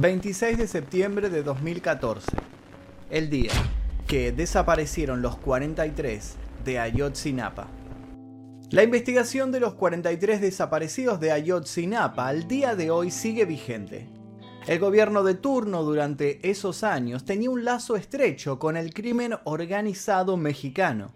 26 de septiembre de 2014. El día que desaparecieron los 43 de Ayotzinapa. La investigación de los 43 desaparecidos de Ayotzinapa al día de hoy sigue vigente. El gobierno de turno durante esos años tenía un lazo estrecho con el crimen organizado mexicano.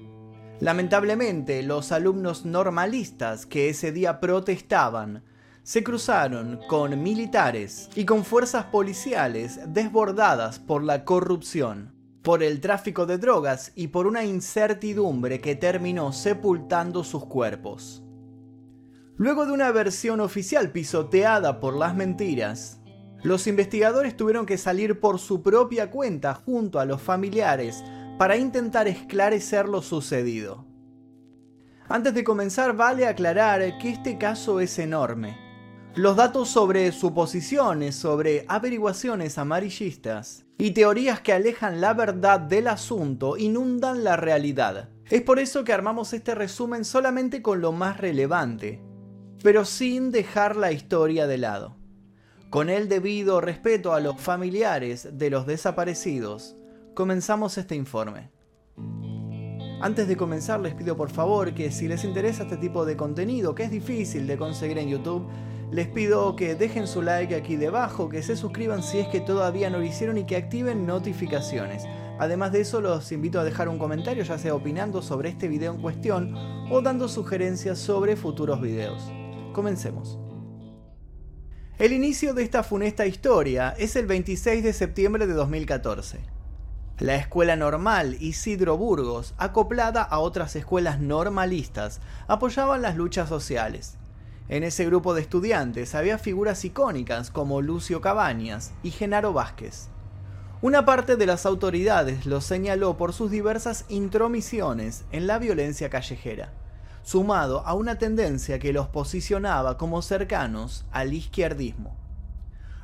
Lamentablemente, los alumnos normalistas que ese día protestaban se cruzaron con militares y con fuerzas policiales desbordadas por la corrupción, por el tráfico de drogas y por una incertidumbre que terminó sepultando sus cuerpos. Luego de una versión oficial pisoteada por las mentiras, los investigadores tuvieron que salir por su propia cuenta junto a los familiares para intentar esclarecer lo sucedido. Antes de comenzar vale aclarar que este caso es enorme los datos sobre suposiciones, sobre averiguaciones amarillistas y teorías que alejan la verdad del asunto inundan la realidad. Es por eso que armamos este resumen solamente con lo más relevante, pero sin dejar la historia de lado. Con el debido respeto a los familiares de los desaparecidos, comenzamos este informe. Antes de comenzar les pido por favor que si les interesa este tipo de contenido, que es difícil de conseguir en YouTube, les pido que dejen su like aquí debajo, que se suscriban si es que todavía no lo hicieron y que activen notificaciones. Además de eso, los invito a dejar un comentario, ya sea opinando sobre este video en cuestión o dando sugerencias sobre futuros videos. Comencemos. El inicio de esta funesta historia es el 26 de septiembre de 2014. La escuela normal Isidro Burgos, acoplada a otras escuelas normalistas, apoyaban las luchas sociales. En ese grupo de estudiantes había figuras icónicas como Lucio Cabañas y Genaro Vázquez. Una parte de las autoridades los señaló por sus diversas intromisiones en la violencia callejera, sumado a una tendencia que los posicionaba como cercanos al izquierdismo.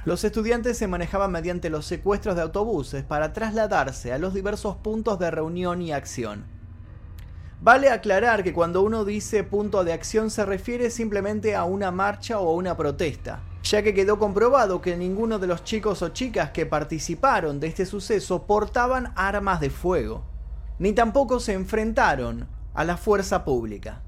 Los estudiantes se manejaban mediante los secuestros de autobuses para trasladarse a los diversos puntos de reunión y acción, Vale aclarar que cuando uno dice punto de acción se refiere simplemente a una marcha o a una protesta, ya que quedó comprobado que ninguno de los chicos o chicas que participaron de este suceso portaban armas de fuego, ni tampoco se enfrentaron a la fuerza pública.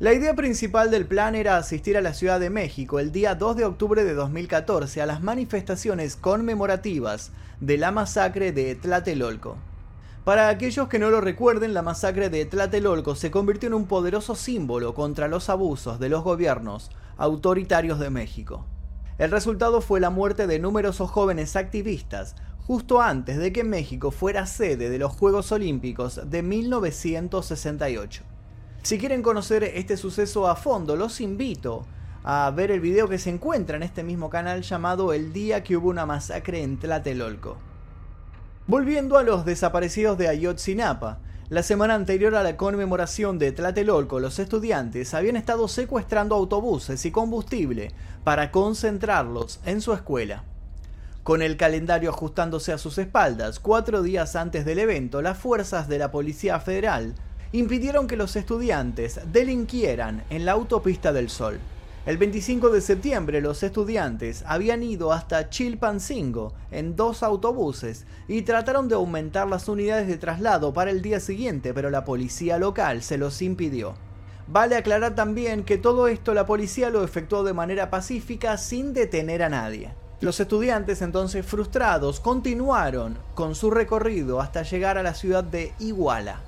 La idea principal del plan era asistir a la Ciudad de México el día 2 de octubre de 2014 a las manifestaciones conmemorativas de la masacre de Tlatelolco. Para aquellos que no lo recuerden, la masacre de Tlatelolco se convirtió en un poderoso símbolo contra los abusos de los gobiernos autoritarios de México. El resultado fue la muerte de numerosos jóvenes activistas justo antes de que México fuera sede de los Juegos Olímpicos de 1968. Si quieren conocer este suceso a fondo, los invito a ver el video que se encuentra en este mismo canal llamado El día que hubo una masacre en Tlatelolco. Volviendo a los desaparecidos de Ayotzinapa, la semana anterior a la conmemoración de Tlatelolco, los estudiantes habían estado secuestrando autobuses y combustible para concentrarlos en su escuela. Con el calendario ajustándose a sus espaldas, cuatro días antes del evento, las fuerzas de la Policía Federal impidieron que los estudiantes delinquieran en la autopista del Sol. El 25 de septiembre los estudiantes habían ido hasta Chilpancingo en dos autobuses y trataron de aumentar las unidades de traslado para el día siguiente, pero la policía local se los impidió. Vale aclarar también que todo esto la policía lo efectuó de manera pacífica sin detener a nadie. Los estudiantes entonces frustrados continuaron con su recorrido hasta llegar a la ciudad de Iguala.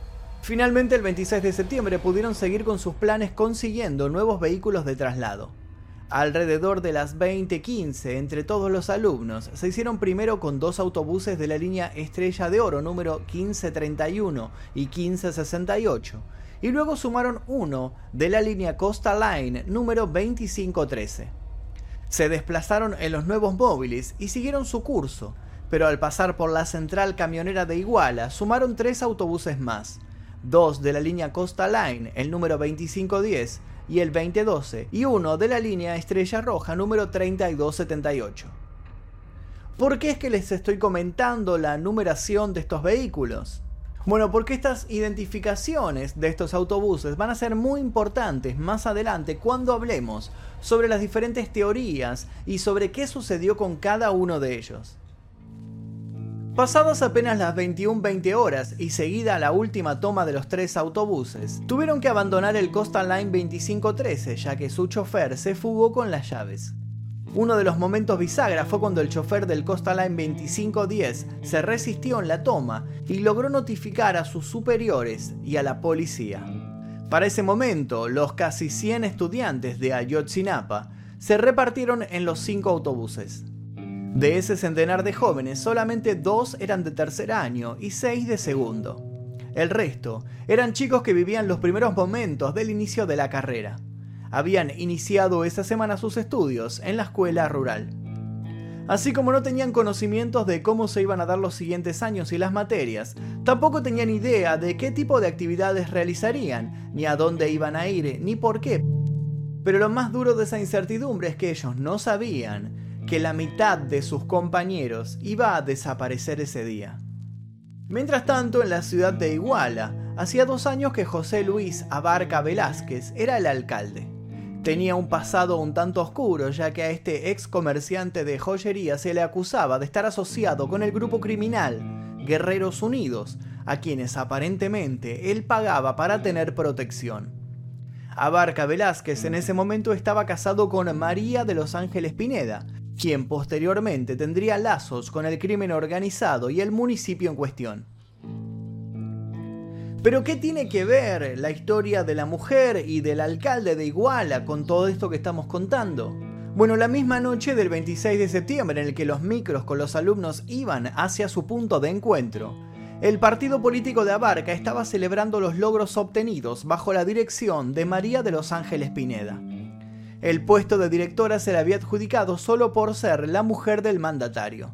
Finalmente el 26 de septiembre pudieron seguir con sus planes consiguiendo nuevos vehículos de traslado. Alrededor de las 20:15 entre todos los alumnos se hicieron primero con dos autobuses de la línea Estrella de Oro número 1531 y 1568 y luego sumaron uno de la línea Costa Line número 2513. Se desplazaron en los nuevos móviles y siguieron su curso, pero al pasar por la central camionera de Iguala sumaron tres autobuses más, dos de la línea Costa Line, el número 2510 y el 2012, y uno de la línea Estrella Roja número 3278. ¿Por qué es que les estoy comentando la numeración de estos vehículos? Bueno, porque estas identificaciones de estos autobuses van a ser muy importantes más adelante cuando hablemos sobre las diferentes teorías y sobre qué sucedió con cada uno de ellos. Pasadas apenas las 21-20 horas y seguida la última toma de los tres autobuses, tuvieron que abandonar el Coastal Line 2513 ya que su chofer se fugó con las llaves. Uno de los momentos bisagra fue cuando el chofer del Costa Line 2510 se resistió en la toma y logró notificar a sus superiores y a la policía. Para ese momento, los casi 100 estudiantes de Ayotzinapa se repartieron en los cinco autobuses. De ese centenar de jóvenes, solamente dos eran de tercer año y seis de segundo. El resto eran chicos que vivían los primeros momentos del inicio de la carrera habían iniciado esa semana sus estudios en la escuela rural. Así como no tenían conocimientos de cómo se iban a dar los siguientes años y las materias, tampoco tenían idea de qué tipo de actividades realizarían, ni a dónde iban a ir, ni por qué. Pero lo más duro de esa incertidumbre es que ellos no sabían que la mitad de sus compañeros iba a desaparecer ese día. Mientras tanto, en la ciudad de Iguala, hacía dos años que José Luis Abarca Velázquez era el alcalde. Tenía un pasado un tanto oscuro, ya que a este ex comerciante de joyería se le acusaba de estar asociado con el grupo criminal Guerreros Unidos, a quienes aparentemente él pagaba para tener protección. Abarca Velázquez en ese momento estaba casado con María de los Ángeles Pineda, quien posteriormente tendría lazos con el crimen organizado y el municipio en cuestión. Pero ¿qué tiene que ver la historia de la mujer y del alcalde de Iguala con todo esto que estamos contando? Bueno, la misma noche del 26 de septiembre en el que los micros con los alumnos iban hacia su punto de encuentro, el partido político de Abarca estaba celebrando los logros obtenidos bajo la dirección de María de los Ángeles Pineda. El puesto de directora se le había adjudicado solo por ser la mujer del mandatario.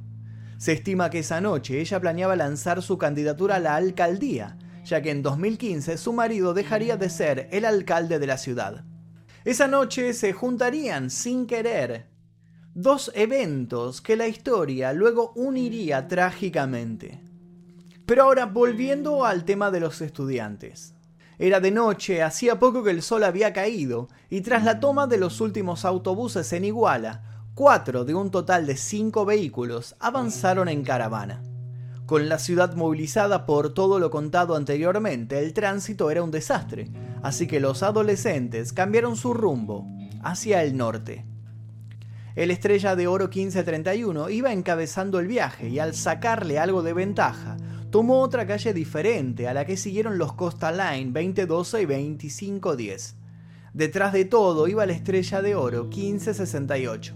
Se estima que esa noche ella planeaba lanzar su candidatura a la alcaldía, ya que en 2015 su marido dejaría de ser el alcalde de la ciudad. Esa noche se juntarían sin querer dos eventos que la historia luego uniría trágicamente. Pero ahora volviendo al tema de los estudiantes. Era de noche, hacía poco que el sol había caído, y tras la toma de los últimos autobuses en Iguala, cuatro de un total de cinco vehículos avanzaron en caravana. Con la ciudad movilizada por todo lo contado anteriormente, el tránsito era un desastre, así que los adolescentes cambiaron su rumbo hacia el norte. El Estrella de Oro 1531 iba encabezando el viaje y al sacarle algo de ventaja, tomó otra calle diferente a la que siguieron los Costa Line 2012 y 2510. Detrás de todo iba la Estrella de Oro 1568.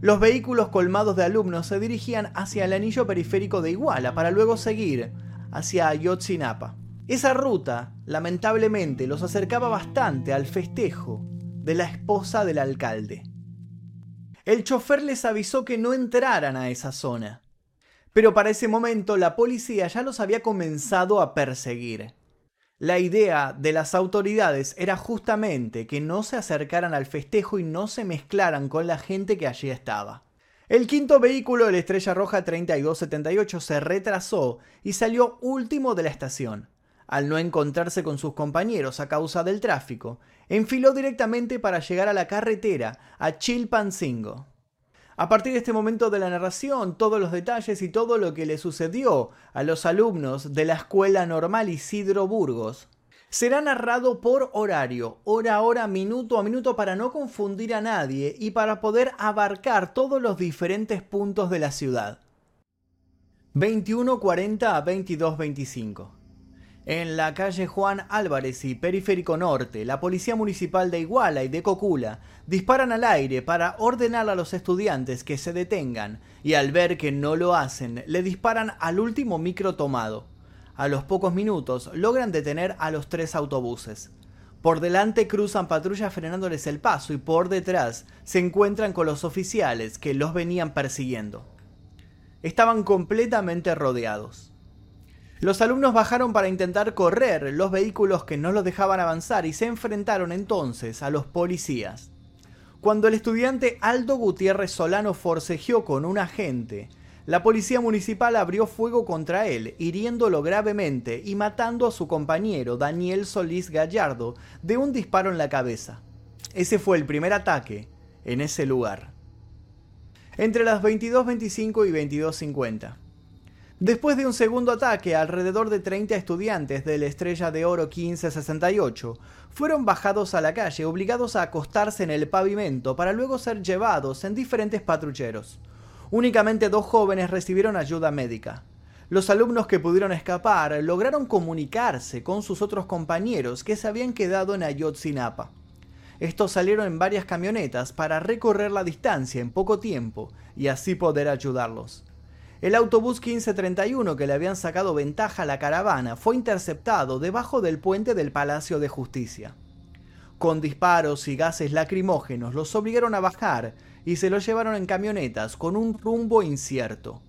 Los vehículos colmados de alumnos se dirigían hacia el anillo periférico de Iguala para luego seguir hacia Ayotzinapa. Esa ruta, lamentablemente, los acercaba bastante al festejo de la esposa del alcalde. El chofer les avisó que no entraran a esa zona, pero para ese momento la policía ya los había comenzado a perseguir. La idea de las autoridades era justamente que no se acercaran al festejo y no se mezclaran con la gente que allí estaba. El quinto vehículo de la Estrella Roja 3278 se retrasó y salió último de la estación. Al no encontrarse con sus compañeros a causa del tráfico, enfiló directamente para llegar a la carretera a Chilpancingo. A partir de este momento de la narración, todos los detalles y todo lo que le sucedió a los alumnos de la Escuela Normal Isidro Burgos será narrado por horario, hora a hora, minuto a minuto, para no confundir a nadie y para poder abarcar todos los diferentes puntos de la ciudad. 21.40 a 22.25 en la calle Juan Álvarez y Periférico Norte, la Policía Municipal de Iguala y de Cocula disparan al aire para ordenar a los estudiantes que se detengan y al ver que no lo hacen, le disparan al último micro tomado. A los pocos minutos logran detener a los tres autobuses. Por delante cruzan patrullas frenándoles el paso y por detrás se encuentran con los oficiales que los venían persiguiendo. Estaban completamente rodeados. Los alumnos bajaron para intentar correr los vehículos que no los dejaban avanzar y se enfrentaron entonces a los policías. Cuando el estudiante Aldo Gutiérrez Solano forcejeó con un agente, la policía municipal abrió fuego contra él, hiriéndolo gravemente y matando a su compañero Daniel Solís Gallardo de un disparo en la cabeza. Ese fue el primer ataque en ese lugar. Entre las 22.25 y 22.50. Después de un segundo ataque, alrededor de 30 estudiantes de la Estrella de Oro 1568 fueron bajados a la calle obligados a acostarse en el pavimento para luego ser llevados en diferentes patrulleros. Únicamente dos jóvenes recibieron ayuda médica. Los alumnos que pudieron escapar lograron comunicarse con sus otros compañeros que se habían quedado en Ayotzinapa. Estos salieron en varias camionetas para recorrer la distancia en poco tiempo y así poder ayudarlos. El autobús 1531 que le habían sacado ventaja a la caravana fue interceptado debajo del puente del Palacio de Justicia. Con disparos y gases lacrimógenos los obligaron a bajar y se lo llevaron en camionetas con un rumbo incierto.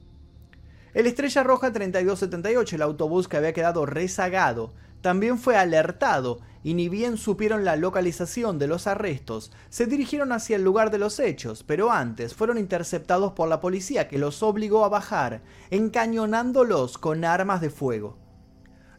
El Estrella Roja 3278, el autobús que había quedado rezagado, también fue alertado y ni bien supieron la localización de los arrestos, se dirigieron hacia el lugar de los hechos, pero antes fueron interceptados por la policía que los obligó a bajar, encañonándolos con armas de fuego.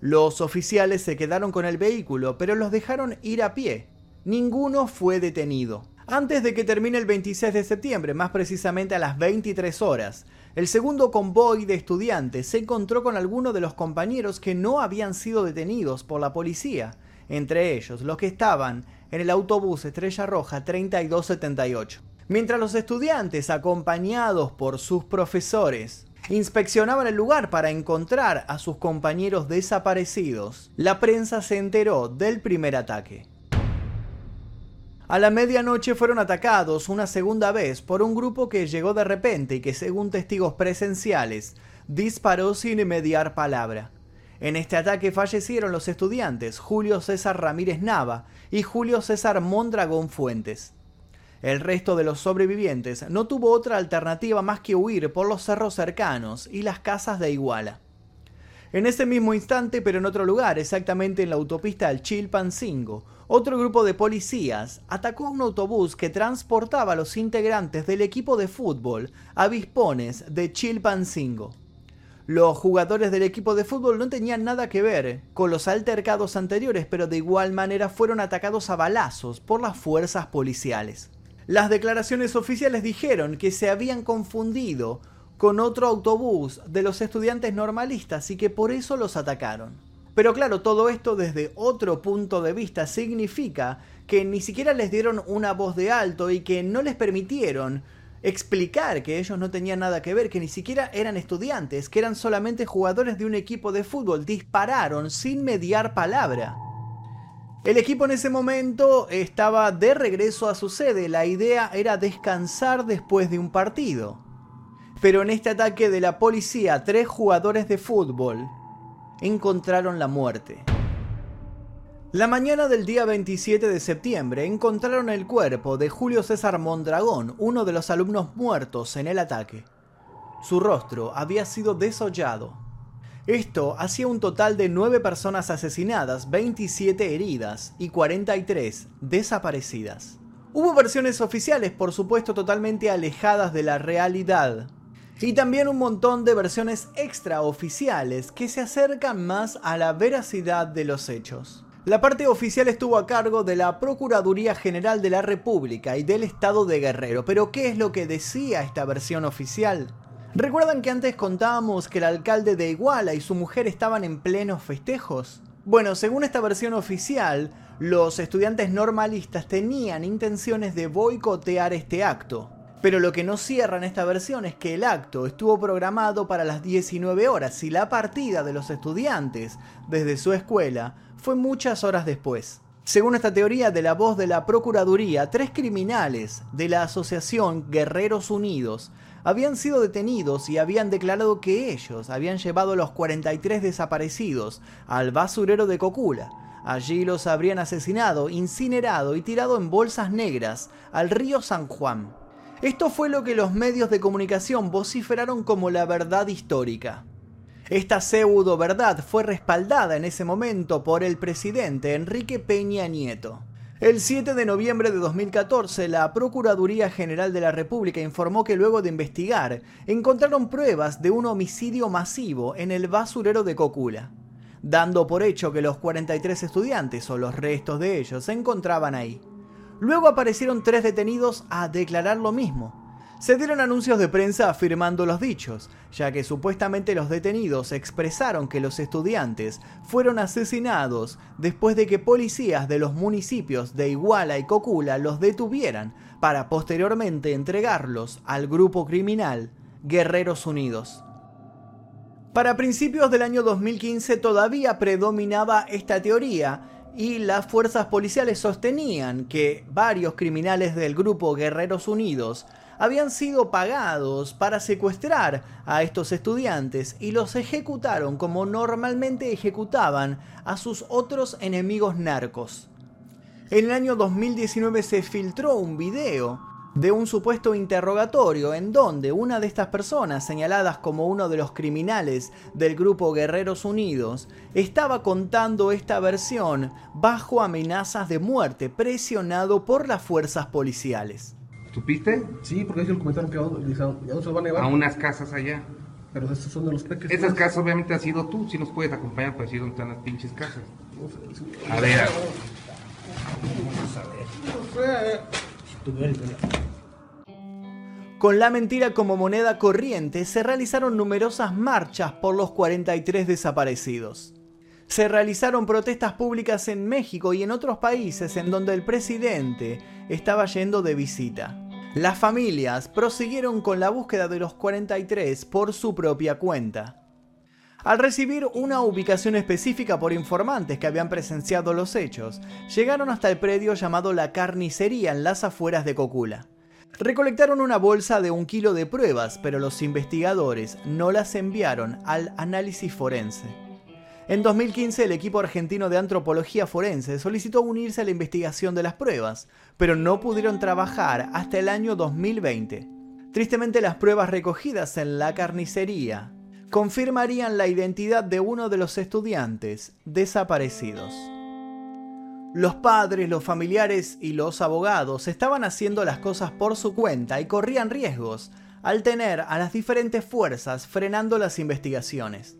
Los oficiales se quedaron con el vehículo, pero los dejaron ir a pie. Ninguno fue detenido. Antes de que termine el 26 de septiembre, más precisamente a las 23 horas, el segundo convoy de estudiantes se encontró con algunos de los compañeros que no habían sido detenidos por la policía, entre ellos los que estaban en el autobús Estrella Roja 3278. Mientras los estudiantes, acompañados por sus profesores, inspeccionaban el lugar para encontrar a sus compañeros desaparecidos, la prensa se enteró del primer ataque. A la medianoche fueron atacados una segunda vez por un grupo que llegó de repente y que según testigos presenciales disparó sin mediar palabra. En este ataque fallecieron los estudiantes Julio César Ramírez Nava y Julio César Mondragón Fuentes. El resto de los sobrevivientes no tuvo otra alternativa más que huir por los cerros cercanos y las casas de Iguala. En ese mismo instante, pero en otro lugar, exactamente en la autopista del Chilpancingo, otro grupo de policías atacó un autobús que transportaba a los integrantes del equipo de fútbol Avispones de Chilpancingo. Los jugadores del equipo de fútbol no tenían nada que ver con los altercados anteriores, pero de igual manera fueron atacados a balazos por las fuerzas policiales. Las declaraciones oficiales dijeron que se habían confundido con otro autobús de los estudiantes normalistas y que por eso los atacaron. Pero claro, todo esto desde otro punto de vista significa que ni siquiera les dieron una voz de alto y que no les permitieron explicar que ellos no tenían nada que ver, que ni siquiera eran estudiantes, que eran solamente jugadores de un equipo de fútbol. Dispararon sin mediar palabra. El equipo en ese momento estaba de regreso a su sede. La idea era descansar después de un partido. Pero en este ataque de la policía, tres jugadores de fútbol encontraron la muerte. La mañana del día 27 de septiembre encontraron el cuerpo de Julio César Mondragón, uno de los alumnos muertos en el ataque. Su rostro había sido desollado. Esto hacía un total de 9 personas asesinadas, 27 heridas y 43 desaparecidas. Hubo versiones oficiales, por supuesto, totalmente alejadas de la realidad, y también un montón de versiones extraoficiales que se acercan más a la veracidad de los hechos. La parte oficial estuvo a cargo de la Procuraduría General de la República y del Estado de Guerrero, pero ¿qué es lo que decía esta versión oficial? ¿Recuerdan que antes contábamos que el alcalde de Iguala y su mujer estaban en plenos festejos? Bueno, según esta versión oficial, los estudiantes normalistas tenían intenciones de boicotear este acto. Pero lo que no cierra en esta versión es que el acto estuvo programado para las 19 horas y la partida de los estudiantes desde su escuela fue muchas horas después. Según esta teoría de la voz de la Procuraduría, tres criminales de la Asociación Guerreros Unidos habían sido detenidos y habían declarado que ellos habían llevado a los 43 desaparecidos al basurero de Cocula. Allí los habrían asesinado, incinerado y tirado en bolsas negras al río San Juan. Esto fue lo que los medios de comunicación vociferaron como la verdad histórica. Esta pseudo verdad fue respaldada en ese momento por el presidente Enrique Peña Nieto. El 7 de noviembre de 2014, la Procuraduría General de la República informó que luego de investigar, encontraron pruebas de un homicidio masivo en el basurero de Cocula, dando por hecho que los 43 estudiantes o los restos de ellos se encontraban ahí. Luego aparecieron tres detenidos a declarar lo mismo, se dieron anuncios de prensa afirmando los dichos, ya que supuestamente los detenidos expresaron que los estudiantes fueron asesinados después de que policías de los municipios de Iguala y Cocula los detuvieran para posteriormente entregarlos al grupo criminal Guerreros Unidos. Para principios del año 2015 todavía predominaba esta teoría y las fuerzas policiales sostenían que varios criminales del grupo Guerreros Unidos habían sido pagados para secuestrar a estos estudiantes y los ejecutaron como normalmente ejecutaban a sus otros enemigos narcos. En el año 2019 se filtró un video de un supuesto interrogatorio en donde una de estas personas señaladas como uno de los criminales del grupo Guerreros Unidos estaba contando esta versión bajo amenazas de muerte presionado por las fuerzas policiales. ¿Supiste? Sí, porque ellos comentaron que ya no se van a llevar. A unas casas allá. Pero estos son de los peques. Esas casas obviamente has sido tú, si nos puedes acompañar para decir dónde están las pinches casas. A ver. Con la mentira como moneda corriente se realizaron numerosas marchas por los 43 desaparecidos. Se realizaron protestas públicas en México y en otros países en donde el presidente estaba yendo de visita. Las familias prosiguieron con la búsqueda de los 43 por su propia cuenta. Al recibir una ubicación específica por informantes que habían presenciado los hechos, llegaron hasta el predio llamado La Carnicería en las afueras de Cocula. Recolectaron una bolsa de un kilo de pruebas, pero los investigadores no las enviaron al análisis forense. En 2015 el equipo argentino de antropología forense solicitó unirse a la investigación de las pruebas, pero no pudieron trabajar hasta el año 2020. Tristemente las pruebas recogidas en la carnicería confirmarían la identidad de uno de los estudiantes desaparecidos. Los padres, los familiares y los abogados estaban haciendo las cosas por su cuenta y corrían riesgos al tener a las diferentes fuerzas frenando las investigaciones.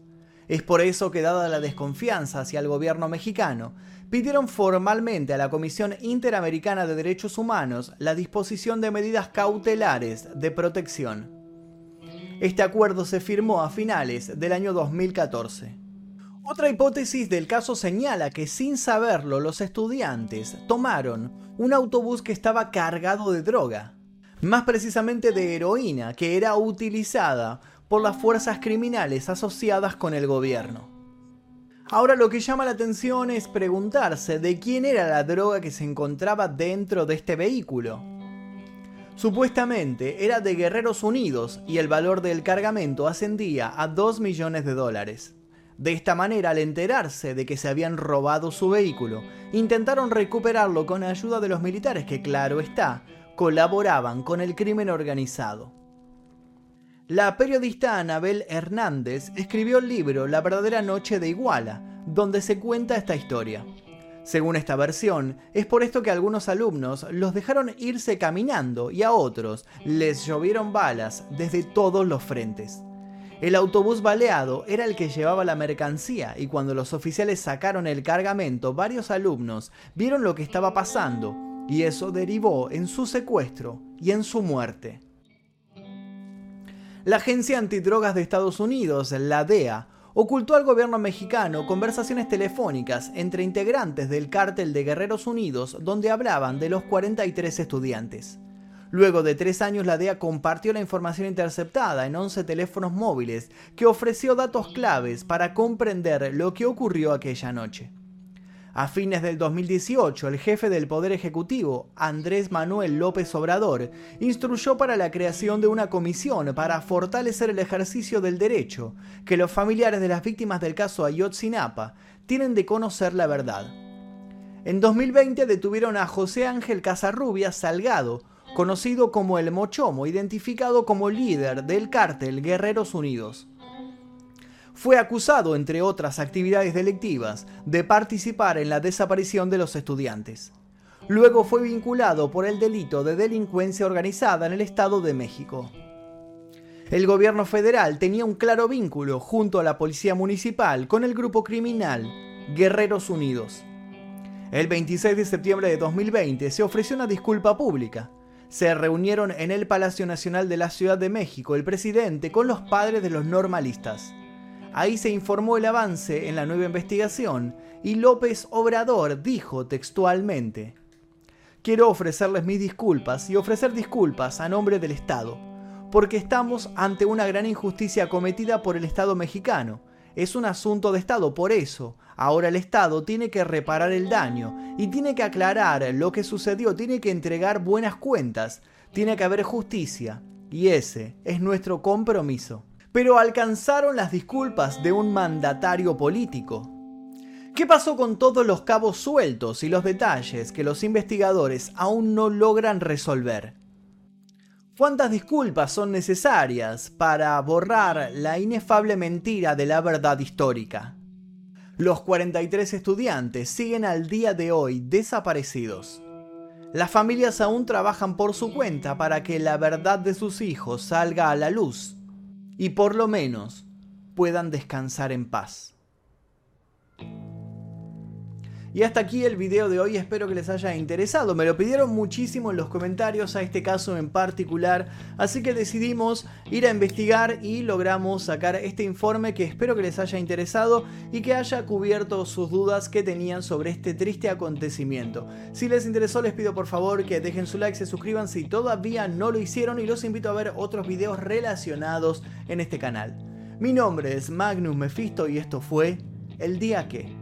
Es por eso que dada la desconfianza hacia el gobierno mexicano, pidieron formalmente a la Comisión Interamericana de Derechos Humanos la disposición de medidas cautelares de protección. Este acuerdo se firmó a finales del año 2014. Otra hipótesis del caso señala que sin saberlo los estudiantes tomaron un autobús que estaba cargado de droga, más precisamente de heroína, que era utilizada por las fuerzas criminales asociadas con el gobierno. Ahora lo que llama la atención es preguntarse de quién era la droga que se encontraba dentro de este vehículo. Supuestamente era de Guerreros Unidos y el valor del cargamento ascendía a 2 millones de dólares. De esta manera, al enterarse de que se habían robado su vehículo, intentaron recuperarlo con ayuda de los militares que, claro está, colaboraban con el crimen organizado. La periodista Anabel Hernández escribió el libro La verdadera noche de Iguala, donde se cuenta esta historia. Según esta versión, es por esto que algunos alumnos los dejaron irse caminando y a otros les llovieron balas desde todos los frentes. El autobús baleado era el que llevaba la mercancía y cuando los oficiales sacaron el cargamento, varios alumnos vieron lo que estaba pasando y eso derivó en su secuestro y en su muerte. La Agencia Antidrogas de Estados Unidos, la DEA, ocultó al gobierno mexicano conversaciones telefónicas entre integrantes del cártel de Guerreros Unidos donde hablaban de los 43 estudiantes. Luego de tres años, la DEA compartió la información interceptada en 11 teléfonos móviles que ofreció datos claves para comprender lo que ocurrió aquella noche. A fines del 2018, el jefe del Poder Ejecutivo, Andrés Manuel López Obrador, instruyó para la creación de una comisión para fortalecer el ejercicio del derecho que los familiares de las víctimas del caso Ayotzinapa tienen de conocer la verdad. En 2020 detuvieron a José Ángel Casarrubias Salgado, conocido como el Mochomo, identificado como líder del cártel Guerreros Unidos fue acusado, entre otras actividades delictivas, de participar en la desaparición de los estudiantes. Luego fue vinculado por el delito de delincuencia organizada en el Estado de México. El gobierno federal tenía un claro vínculo junto a la policía municipal con el grupo criminal Guerreros Unidos. El 26 de septiembre de 2020 se ofreció una disculpa pública. Se reunieron en el Palacio Nacional de la Ciudad de México el presidente con los padres de los normalistas. Ahí se informó el avance en la nueva investigación y López Obrador dijo textualmente, Quiero ofrecerles mis disculpas y ofrecer disculpas a nombre del Estado, porque estamos ante una gran injusticia cometida por el Estado mexicano. Es un asunto de Estado, por eso ahora el Estado tiene que reparar el daño y tiene que aclarar lo que sucedió, tiene que entregar buenas cuentas, tiene que haber justicia, y ese es nuestro compromiso. Pero alcanzaron las disculpas de un mandatario político, ¿Qué pasó con todos los cabos sueltos y los detalles que los investigadores aún no logran resolver? ¿Cuántas disculpas son necesarias para borrar la inefable mentira de la verdad histórica? Los 43 estudiantes siguen al día de hoy desaparecidos. Las familias aún trabajan por su cuenta para que la verdad de sus hijos salga a la luz y por lo menos puedan descansar en paz. Y hasta aquí el video de hoy, espero que les haya interesado. Me lo pidieron muchísimo en los comentarios a este caso en particular, así que decidimos ir a investigar y logramos sacar este informe que espero que les haya interesado y que haya cubierto sus dudas que tenían sobre este triste acontecimiento. Si les interesó les pido por favor que dejen su like, se suscriban si todavía no lo hicieron y los invito a ver otros videos relacionados en este canal. Mi nombre es Magnus Mephisto y esto fue El Día Que.